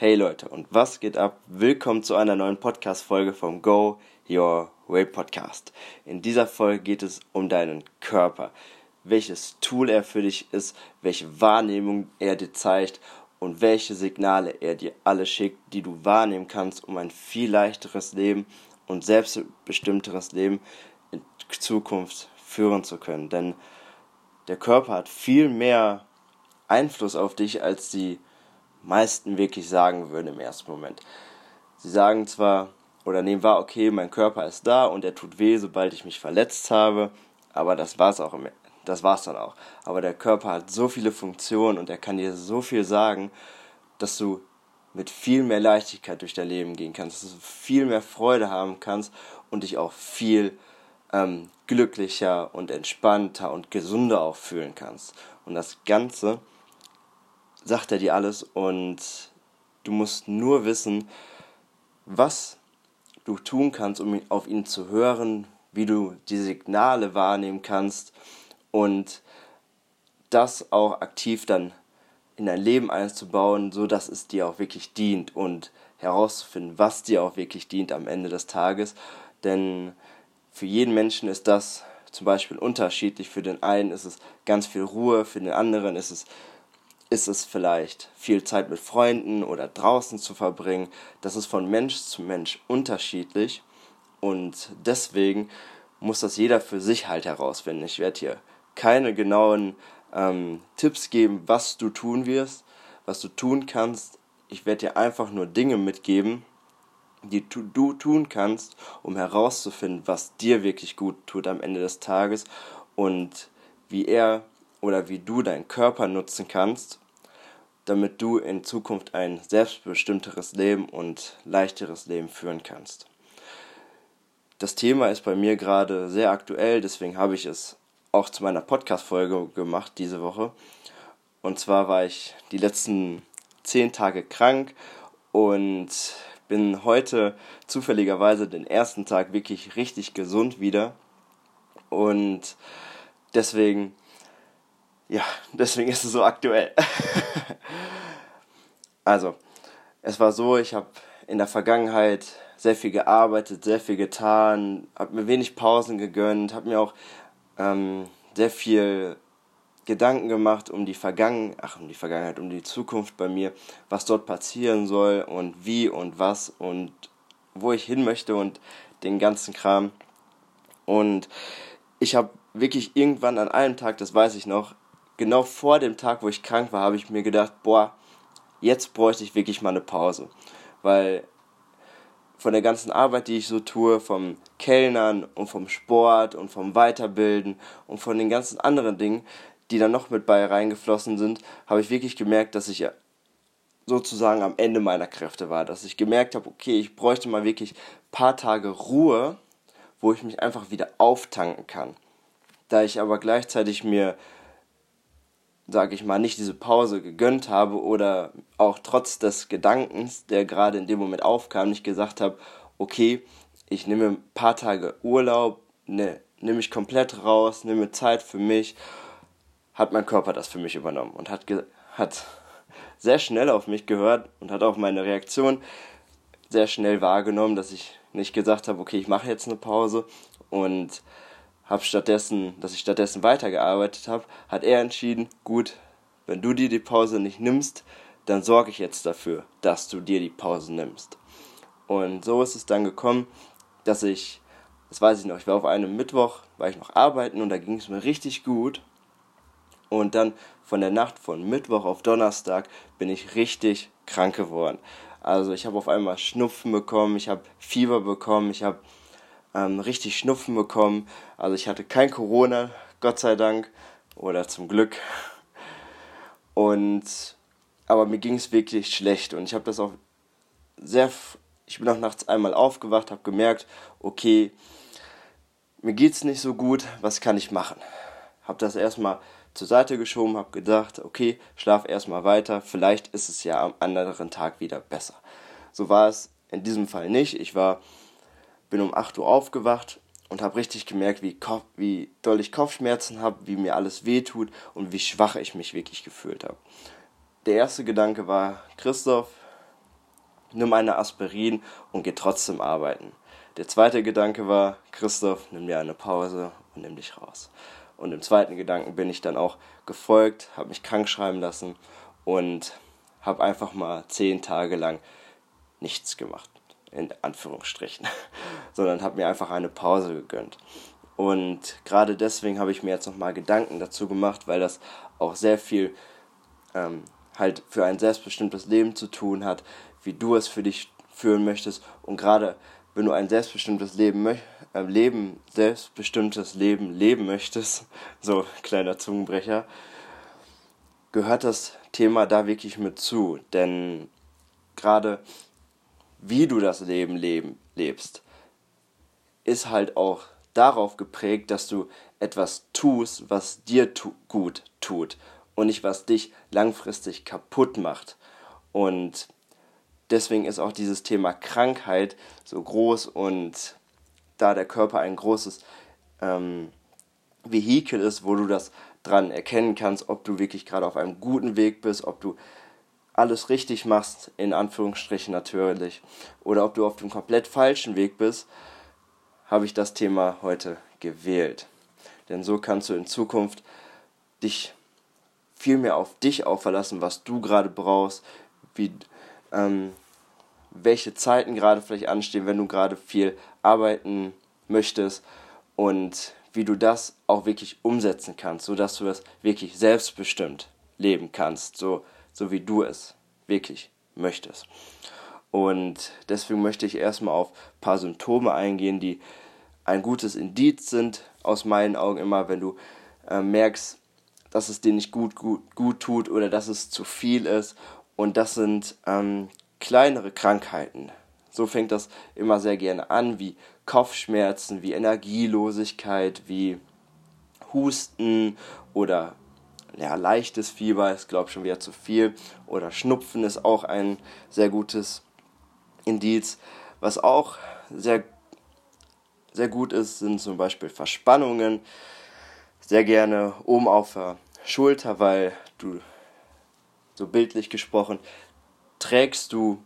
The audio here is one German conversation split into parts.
Hey Leute, und was geht ab? Willkommen zu einer neuen Podcast-Folge vom Go Your Way Podcast. In dieser Folge geht es um deinen Körper, welches Tool er für dich ist, welche Wahrnehmung er dir zeigt und welche Signale er dir alle schickt, die du wahrnehmen kannst, um ein viel leichteres Leben und selbstbestimmteres Leben in Zukunft führen zu können. Denn der Körper hat viel mehr Einfluss auf dich, als die meisten wirklich sagen würden im ersten Moment. Sie sagen zwar oder nehmen wahr, okay, mein Körper ist da und er tut weh, sobald ich mich verletzt habe, aber das war's auch im, das war's dann auch. Aber der Körper hat so viele Funktionen und er kann dir so viel sagen, dass du mit viel mehr Leichtigkeit durch dein Leben gehen kannst, dass du viel mehr Freude haben kannst und dich auch viel ähm, glücklicher und entspannter und gesunder auch fühlen kannst. Und das Ganze sagt er dir alles und du musst nur wissen, was du tun kannst, um auf ihn zu hören, wie du die Signale wahrnehmen kannst und das auch aktiv dann in dein Leben einzubauen, so dass es dir auch wirklich dient und herauszufinden, was dir auch wirklich dient am Ende des Tages. Denn für jeden Menschen ist das zum Beispiel unterschiedlich. Für den einen ist es ganz viel Ruhe, für den anderen ist es, ist es vielleicht viel Zeit mit Freunden oder draußen zu verbringen. Das ist von Mensch zu Mensch unterschiedlich und deswegen muss das jeder für sich halt herausfinden. Ich werde hier keine genauen ähm, Tipps geben, was du tun wirst, was du tun kannst. Ich werde dir einfach nur Dinge mitgeben, die du, du tun kannst, um herauszufinden, was dir wirklich gut tut am Ende des Tages und wie er oder wie du deinen Körper nutzen kannst, damit du in Zukunft ein selbstbestimmteres Leben und leichteres Leben führen kannst. Das Thema ist bei mir gerade sehr aktuell, deswegen habe ich es auch zu meiner Podcast-Folge gemacht diese Woche. Und zwar war ich die letzten zehn Tage krank und bin heute zufälligerweise den ersten Tag wirklich richtig gesund wieder. Und deswegen, ja, deswegen ist es so aktuell. also, es war so, ich habe in der Vergangenheit sehr viel gearbeitet, sehr viel getan, habe mir wenig Pausen gegönnt, habe mir auch ähm, sehr viel Gedanken gemacht um die Vergangenheit, ach um die Vergangenheit, um die Zukunft bei mir, was dort passieren soll und wie und was und wo ich hin möchte und den ganzen Kram. Und ich habe wirklich irgendwann an einem Tag, das weiß ich noch, genau vor dem Tag, wo ich krank war, habe ich mir gedacht, boah, jetzt bräuchte ich wirklich mal eine Pause. Weil von der ganzen Arbeit, die ich so tue, vom Kellnern und vom Sport und vom Weiterbilden und von den ganzen anderen Dingen, die dann noch mit bei reingeflossen sind, habe ich wirklich gemerkt, dass ich sozusagen am Ende meiner Kräfte war, dass ich gemerkt habe, okay, ich bräuchte mal wirklich ein paar Tage Ruhe, wo ich mich einfach wieder auftanken kann. Da ich aber gleichzeitig mir sage ich mal, nicht diese Pause gegönnt habe oder auch trotz des Gedankens, der gerade in dem Moment aufkam, nicht gesagt habe, okay, ich nehme ein paar Tage Urlaub, ne, nehme mich komplett raus, nehme Zeit für mich, hat mein Körper das für mich übernommen und hat, hat sehr schnell auf mich gehört und hat auch meine Reaktion sehr schnell wahrgenommen, dass ich nicht gesagt habe, okay, ich mache jetzt eine Pause und habe stattdessen, dass ich stattdessen weitergearbeitet habe, hat er entschieden, gut, wenn du dir die Pause nicht nimmst, dann sorge ich jetzt dafür, dass du dir die Pause nimmst. Und so ist es dann gekommen, dass ich, das weiß ich noch, ich war auf einem Mittwoch, war ich noch arbeiten und da ging es mir richtig gut. Und dann von der Nacht von Mittwoch auf Donnerstag bin ich richtig krank geworden. Also ich habe auf einmal Schnupfen bekommen, ich habe Fieber bekommen, ich habe ähm, richtig Schnupfen bekommen. Also ich hatte kein Corona, Gott sei Dank, oder zum Glück. Und aber mir ging es wirklich schlecht und ich habe das auch sehr. Ich bin auch nachts einmal aufgewacht, habe gemerkt, okay, mir geht's nicht so gut, was kann ich machen? Habe das erstmal zur Seite geschoben, habe gedacht, okay, schlaf erstmal weiter, vielleicht ist es ja am anderen Tag wieder besser. So war es in diesem Fall nicht. Ich war bin um 8 Uhr aufgewacht und habe richtig gemerkt, wie, Kopf, wie doll ich Kopfschmerzen habe, wie mir alles wehtut und wie schwach ich mich wirklich gefühlt habe. Der erste Gedanke war, Christoph, nimm eine Aspirin und geh trotzdem arbeiten. Der zweite Gedanke war, Christoph, nimm dir eine Pause und nimm dich raus. Und im zweiten Gedanken bin ich dann auch gefolgt, habe mich krank schreiben lassen und habe einfach mal zehn Tage lang nichts gemacht, in Anführungsstrichen, sondern habe mir einfach eine Pause gegönnt. Und gerade deswegen habe ich mir jetzt nochmal Gedanken dazu gemacht, weil das auch sehr viel ähm, halt für ein selbstbestimmtes Leben zu tun hat, wie du es für dich führen möchtest. Und gerade wenn du ein selbstbestimmtes Leben, äh, Leben, selbstbestimmtes Leben leben möchtest, so kleiner Zungenbrecher, gehört das Thema da wirklich mit zu. Denn gerade wie du das Leben leben, lebst, ist halt auch darauf geprägt, dass du etwas tust, was dir tu gut tut und nicht was dich langfristig kaputt macht. Und deswegen ist auch dieses Thema Krankheit so groß und da der Körper ein großes ähm, Vehikel ist, wo du das dran erkennen kannst, ob du wirklich gerade auf einem guten Weg bist, ob du alles richtig machst, in Anführungsstrichen natürlich, oder ob du auf dem komplett falschen Weg bist, habe ich das Thema heute gewählt. Denn so kannst du in Zukunft dich viel mehr auf dich auch verlassen, was du gerade brauchst, wie, ähm, welche Zeiten gerade vielleicht anstehen, wenn du gerade viel arbeiten möchtest und wie du das auch wirklich umsetzen kannst, sodass du das wirklich selbstbestimmt leben kannst, so, so wie du es wirklich möchtest. Und deswegen möchte ich erstmal auf ein paar Symptome eingehen, die ein gutes Indiz sind, aus meinen Augen immer, wenn du äh, merkst, dass es dir nicht gut, gut, gut tut oder dass es zu viel ist. Und das sind ähm, kleinere Krankheiten. So fängt das immer sehr gerne an, wie Kopfschmerzen, wie Energielosigkeit, wie Husten oder ja, leichtes Fieber ist, glaube ich, schon wieder zu viel. Oder Schnupfen ist auch ein sehr gutes Indiz. Was auch sehr, sehr gut ist, sind zum Beispiel Verspannungen. Sehr gerne oben auf der Schulter, weil du, so bildlich gesprochen, trägst du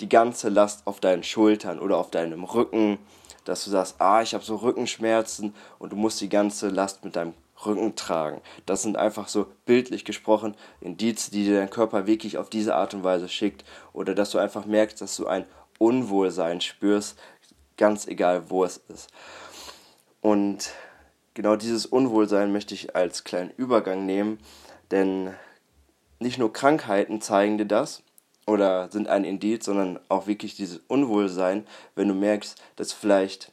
die ganze Last auf deinen Schultern oder auf deinem Rücken, dass du sagst, ah, ich habe so Rückenschmerzen und du musst die ganze Last mit deinem Rücken tragen. Das sind einfach so bildlich gesprochen Indizien, die dir dein Körper wirklich auf diese Art und Weise schickt oder dass du einfach merkst, dass du ein Unwohlsein spürst, ganz egal wo es ist. Und genau dieses Unwohlsein möchte ich als kleinen Übergang nehmen, denn nicht nur Krankheiten zeigen dir das, oder sind ein Indiz, sondern auch wirklich dieses Unwohlsein, wenn du merkst, dass vielleicht,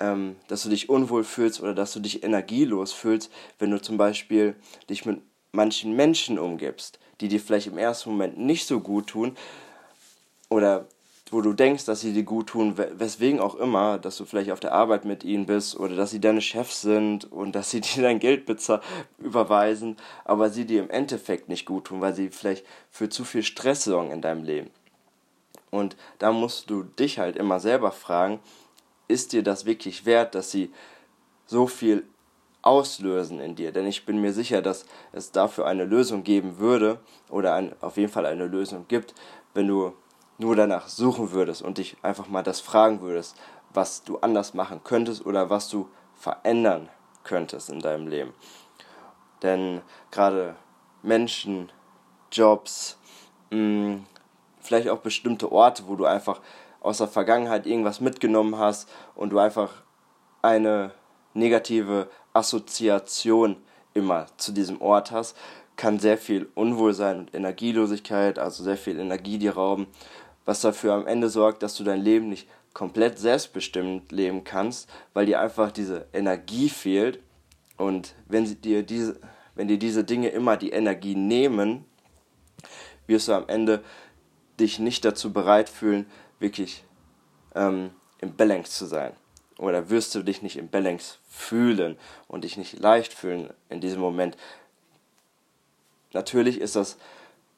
ähm, dass du dich unwohl fühlst oder dass du dich energielos fühlst, wenn du zum Beispiel dich mit manchen Menschen umgibst, die dir vielleicht im ersten Moment nicht so gut tun oder wo du denkst, dass sie dir gut tun, weswegen auch immer, dass du vielleicht auf der Arbeit mit ihnen bist oder dass sie deine Chefs sind und dass sie dir dein Geld überweisen, aber sie dir im Endeffekt nicht gut tun, weil sie vielleicht für zu viel Stress sorgen in deinem Leben. Und da musst du dich halt immer selber fragen, ist dir das wirklich wert, dass sie so viel auslösen in dir? Denn ich bin mir sicher, dass es dafür eine Lösung geben würde oder ein, auf jeden Fall eine Lösung gibt, wenn du nur danach suchen würdest und dich einfach mal das fragen würdest, was du anders machen könntest oder was du verändern könntest in deinem Leben. Denn gerade Menschen, Jobs, mh, mm, vielleicht auch bestimmte Orte, wo du einfach aus der Vergangenheit irgendwas mitgenommen hast und du einfach eine negative Assoziation immer zu diesem Ort hast, kann sehr viel Unwohlsein und Energielosigkeit, also sehr viel Energie dir rauben was dafür am Ende sorgt, dass du dein Leben nicht komplett selbstbestimmt leben kannst, weil dir einfach diese Energie fehlt. Und wenn dir diese, wenn dir diese Dinge immer die Energie nehmen, wirst du am Ende dich nicht dazu bereit fühlen, wirklich ähm, im Balance zu sein. Oder wirst du dich nicht im Balance fühlen und dich nicht leicht fühlen in diesem Moment. Natürlich ist das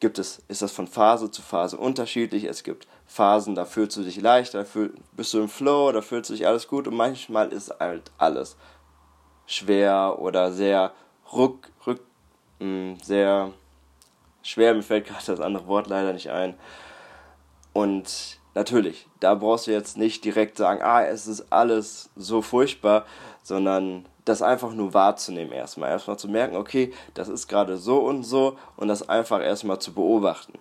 gibt es, ist das von Phase zu Phase unterschiedlich. Es gibt Phasen, da fühlst du dich leicht, da fühl, bist du im Flow, da fühlt sich alles gut und manchmal ist halt alles schwer oder sehr rück, rück, mh, hm, sehr schwer, mir fällt gerade das andere Wort leider nicht ein. Und natürlich, da brauchst du jetzt nicht direkt sagen, ah, es ist alles so furchtbar, sondern das einfach nur wahrzunehmen erstmal. Erstmal zu merken, okay, das ist gerade so und so und das einfach erstmal zu beobachten.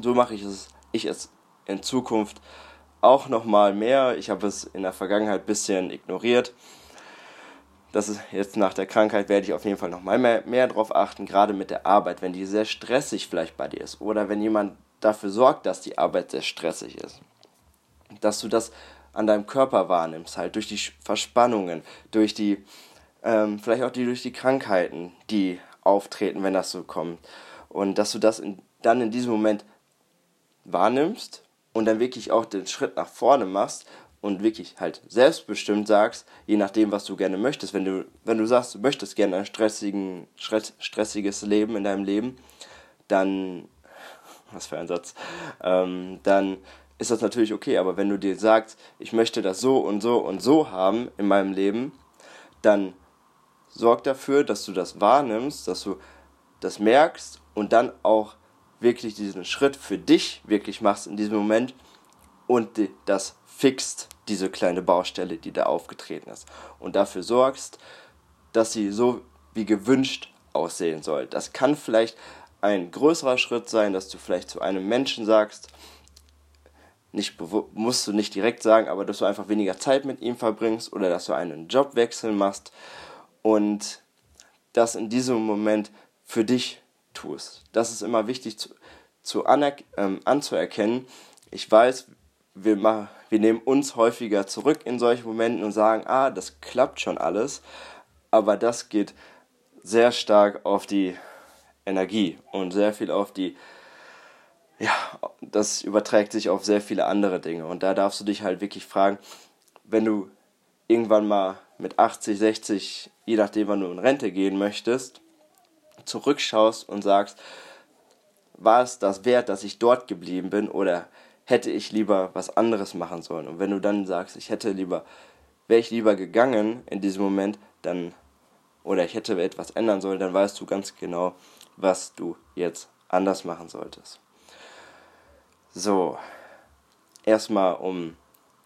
So mache ich es, ich es in Zukunft auch nochmal mehr. Ich habe es in der Vergangenheit ein bisschen ignoriert. Das ist jetzt nach der Krankheit werde ich auf jeden Fall nochmal mehr, mehr drauf achten, gerade mit der Arbeit, wenn die sehr stressig vielleicht bei dir ist oder wenn jemand dafür sorgt, dass die Arbeit sehr stressig ist. Dass du das an deinem Körper wahrnimmst, halt durch die Verspannungen, durch die, ähm, vielleicht auch die durch die Krankheiten, die auftreten, wenn das so kommt. Und dass du das in, dann in diesem Moment wahrnimmst und dann wirklich auch den Schritt nach vorne machst und wirklich halt selbstbestimmt sagst, je nachdem, was du gerne möchtest. Wenn du, wenn du sagst, du möchtest gerne ein stressigen, stressiges Leben in deinem Leben, dann, was für ein Satz, ähm, dann ist das natürlich okay. Aber wenn du dir sagst, ich möchte das so und so und so haben in meinem Leben, dann sorg dafür, dass du das wahrnimmst, dass du das merkst und dann auch wirklich diesen Schritt für dich wirklich machst in diesem Moment und das fixt, diese kleine Baustelle, die da aufgetreten ist. Und dafür sorgst, dass sie so wie gewünscht aussehen soll. Das kann vielleicht ein größerer Schritt sein, dass du vielleicht zu einem Menschen sagst, nicht musst du nicht direkt sagen, aber dass du einfach weniger Zeit mit ihm verbringst oder dass du einen Jobwechsel machst und das in diesem Moment für dich tust. Das ist immer wichtig zu, zu ähm, anzuerkennen. Ich weiß, wir, wir nehmen uns häufiger zurück in solchen Momenten und sagen, ah, das klappt schon alles, aber das geht sehr stark auf die Energie und sehr viel auf die, ja, das überträgt sich auf sehr viele andere Dinge. Und da darfst du dich halt wirklich fragen, wenn du irgendwann mal mit 80, 60, je nachdem, wann du in Rente gehen möchtest, zurückschaust und sagst, war es das wert, dass ich dort geblieben bin oder hätte ich lieber was anderes machen sollen? Und wenn du dann sagst, ich hätte lieber, wäre ich lieber gegangen in diesem Moment, dann oder ich hätte etwas ändern sollen, dann weißt du ganz genau, was du jetzt anders machen solltest. So, erstmal um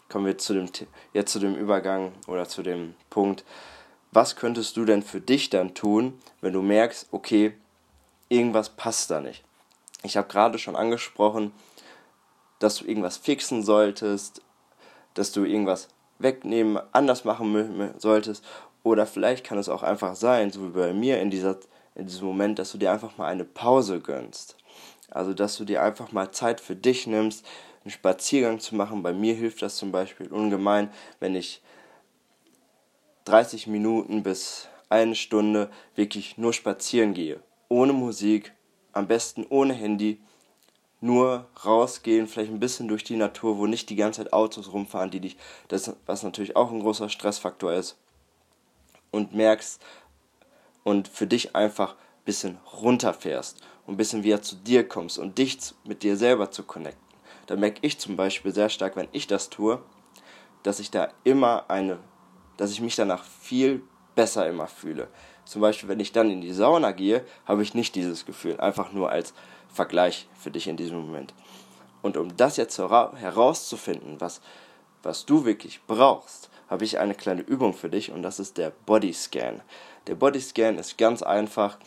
kommen wir zu dem jetzt zu dem Übergang oder zu dem Punkt, was könntest du denn für dich dann tun, wenn du merkst, okay, irgendwas passt da nicht? Ich habe gerade schon angesprochen, dass du irgendwas fixen solltest, dass du irgendwas wegnehmen, anders machen solltest. Oder vielleicht kann es auch einfach sein, so wie bei mir in, dieser, in diesem Moment, dass du dir einfach mal eine Pause gönnst. Also, dass du dir einfach mal Zeit für dich nimmst, einen Spaziergang zu machen. Bei mir hilft das zum Beispiel ungemein, wenn ich 30 Minuten bis eine Stunde wirklich nur spazieren gehe. Ohne Musik, am besten ohne Handy. Nur rausgehen, vielleicht ein bisschen durch die Natur, wo nicht die ganze Zeit Autos rumfahren, die dich, das, was natürlich auch ein großer Stressfaktor ist. Und merkst und für dich einfach ein bisschen runterfährst und ein bisschen wieder zu dir kommst und dich mit dir selber zu connecten. Da merke ich zum Beispiel sehr stark, wenn ich das tue, dass ich da immer eine dass ich mich danach viel besser immer fühle. Zum Beispiel, wenn ich dann in die Sauna gehe, habe ich nicht dieses Gefühl. Einfach nur als Vergleich für dich in diesem Moment. Und um das jetzt herauszufinden, was, was du wirklich brauchst, habe ich eine kleine Übung für dich und das ist der Body Scan. Der Body Scan ist ganz einfach.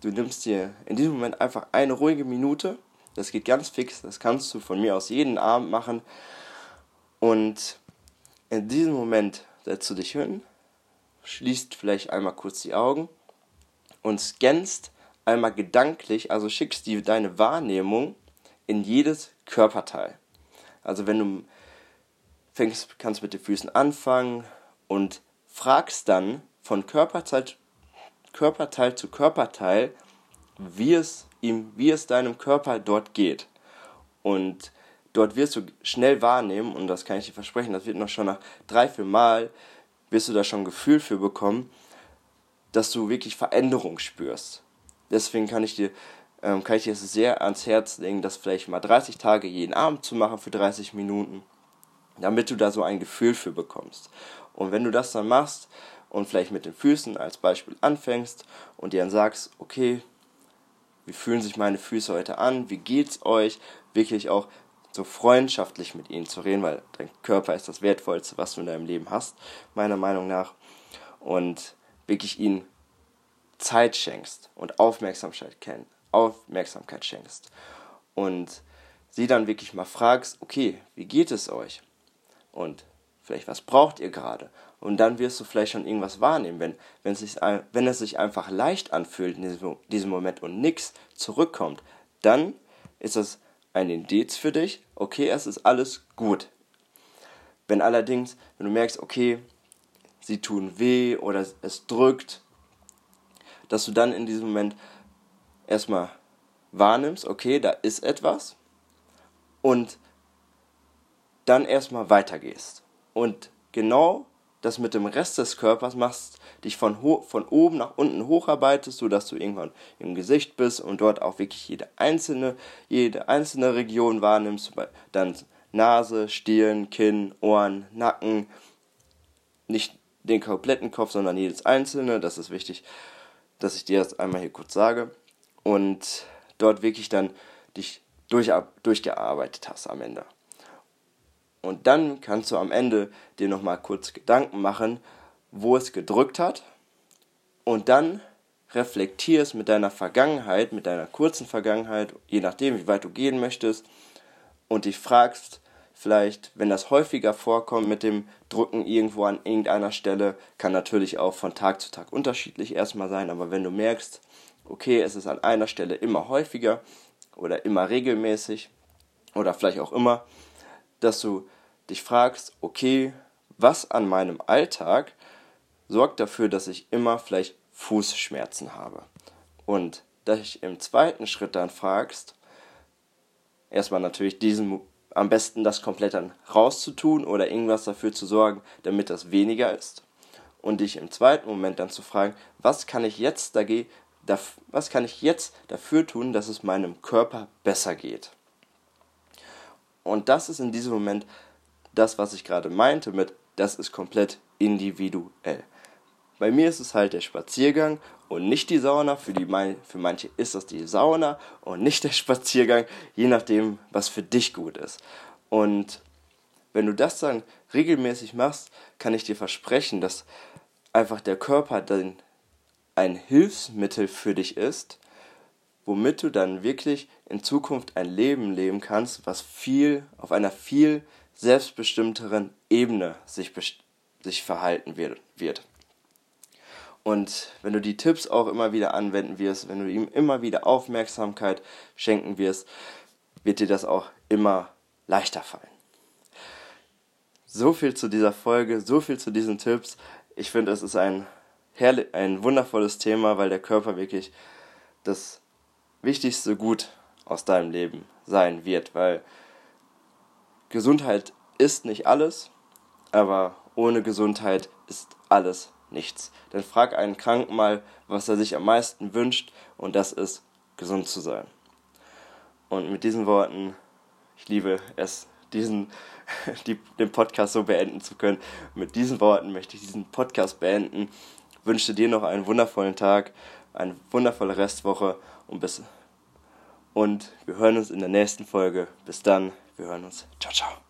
Du nimmst dir in diesem Moment einfach eine ruhige Minute. Das geht ganz fix. Das kannst du von mir aus jeden Abend machen. Und in diesem Moment setzt du dich hin, schließt vielleicht einmal kurz die Augen und scannst einmal gedanklich, also schickst die, deine Wahrnehmung in jedes Körperteil. Also wenn du fängst, kannst mit den Füßen anfangen und fragst dann von Körperteil, Körperteil zu Körperteil, wie es ihm, wie es deinem Körper dort geht. Und dort wirst du schnell wahrnehmen, und das kann ich dir versprechen, das wird noch schon nach drei, vier Mal, wirst du da schon ein Gefühl für bekommen, dass du wirklich Veränderung spürst. Deswegen kann ich dir, ähm, kann ich dir sehr ans Herz legen, das vielleicht mal 30 Tage jeden Abend zu machen für 30 Minuten, damit du da so ein Gefühl für bekommst. Und wenn du das dann machst und vielleicht mit den Füßen als Beispiel anfängst und dir dann sagst, okay, wie fühlen sich meine Füße heute an, wie geht's euch, wirklich auch so freundschaftlich mit ihnen zu reden, weil dein Körper ist das Wertvollste, was du in deinem Leben hast, meiner Meinung nach. Und wirklich ihnen Zeit schenkst und Aufmerksamkeit, kenn, Aufmerksamkeit schenkst. Und sie dann wirklich mal fragst, okay, wie geht es euch? Und vielleicht, was braucht ihr gerade? Und dann wirst du vielleicht schon irgendwas wahrnehmen, wenn, wenn, es sich, wenn es sich einfach leicht anfühlt in diesem, diesem Moment und nichts zurückkommt, dann ist das ein Indiz für dich, okay, es ist alles gut. Wenn allerdings, wenn du merkst, okay, sie tun weh oder es drückt, dass du dann in diesem Moment erstmal wahrnimmst, okay, da ist etwas und dann erstmal weitergehst. Und genau das mit dem Rest des Körpers machst, dich von, von oben nach unten hocharbeitest, sodass du irgendwann im Gesicht bist und dort auch wirklich jede einzelne, jede einzelne Region wahrnimmst, dann Nase, Stirn, Kinn, Ohren, Nacken, nicht den kompletten Kopf, sondern jedes einzelne, das ist wichtig, dass ich dir das einmal hier kurz sage und dort wirklich dann dich durch, durchgearbeitet hast am Ende. Und dann kannst du am Ende dir nochmal kurz Gedanken machen, wo es gedrückt hat. Und dann reflektierst mit deiner Vergangenheit, mit deiner kurzen Vergangenheit, je nachdem, wie weit du gehen möchtest, und dich fragst, vielleicht, wenn das häufiger vorkommt mit dem Drücken irgendwo an irgendeiner Stelle, kann natürlich auch von Tag zu Tag unterschiedlich erstmal sein, aber wenn du merkst, okay, es ist an einer Stelle immer häufiger oder immer regelmäßig oder vielleicht auch immer, dass du dich fragst, okay, was an meinem Alltag sorgt dafür, dass ich immer vielleicht Fußschmerzen habe. Und dass ich im zweiten Schritt dann fragst, erstmal natürlich diesen am besten das komplett dann rauszutun oder irgendwas dafür zu sorgen, damit das weniger ist. Und dich im zweiten Moment dann zu fragen, was kann ich jetzt dagegen, was kann ich jetzt dafür tun, dass es meinem Körper besser geht. Und das ist in diesem Moment das, was ich gerade meinte mit, das ist komplett individuell. Bei mir ist es halt der Spaziergang und nicht die Sauna. Für, die, für manche ist das die Sauna und nicht der Spaziergang, je nachdem, was für dich gut ist. Und wenn du das dann regelmäßig machst, kann ich dir versprechen, dass einfach der Körper dann ein Hilfsmittel für dich ist, womit du dann wirklich in Zukunft ein Leben leben kannst, was viel auf einer viel selbstbestimmteren Ebene sich, sich verhalten wird. Und wenn du die Tipps auch immer wieder anwenden wirst, wenn du ihm immer wieder Aufmerksamkeit schenken wirst, wird dir das auch immer leichter fallen. So viel zu dieser Folge, so viel zu diesen Tipps. Ich finde, es ist ein, ein wundervolles Thema, weil der Körper wirklich das wichtigste Gut aus deinem Leben sein wird, weil Gesundheit ist nicht alles, aber ohne Gesundheit ist alles nichts. Denn frag einen Kranken mal, was er sich am meisten wünscht, und das ist, gesund zu sein. Und mit diesen Worten, ich liebe es, diesen, die, den Podcast so beenden zu können. Mit diesen Worten möchte ich diesen Podcast beenden. Wünsche dir noch einen wundervollen Tag, eine wundervolle Restwoche und bis und wir hören uns in der nächsten Folge. Bis dann, wir hören uns. Ciao, ciao.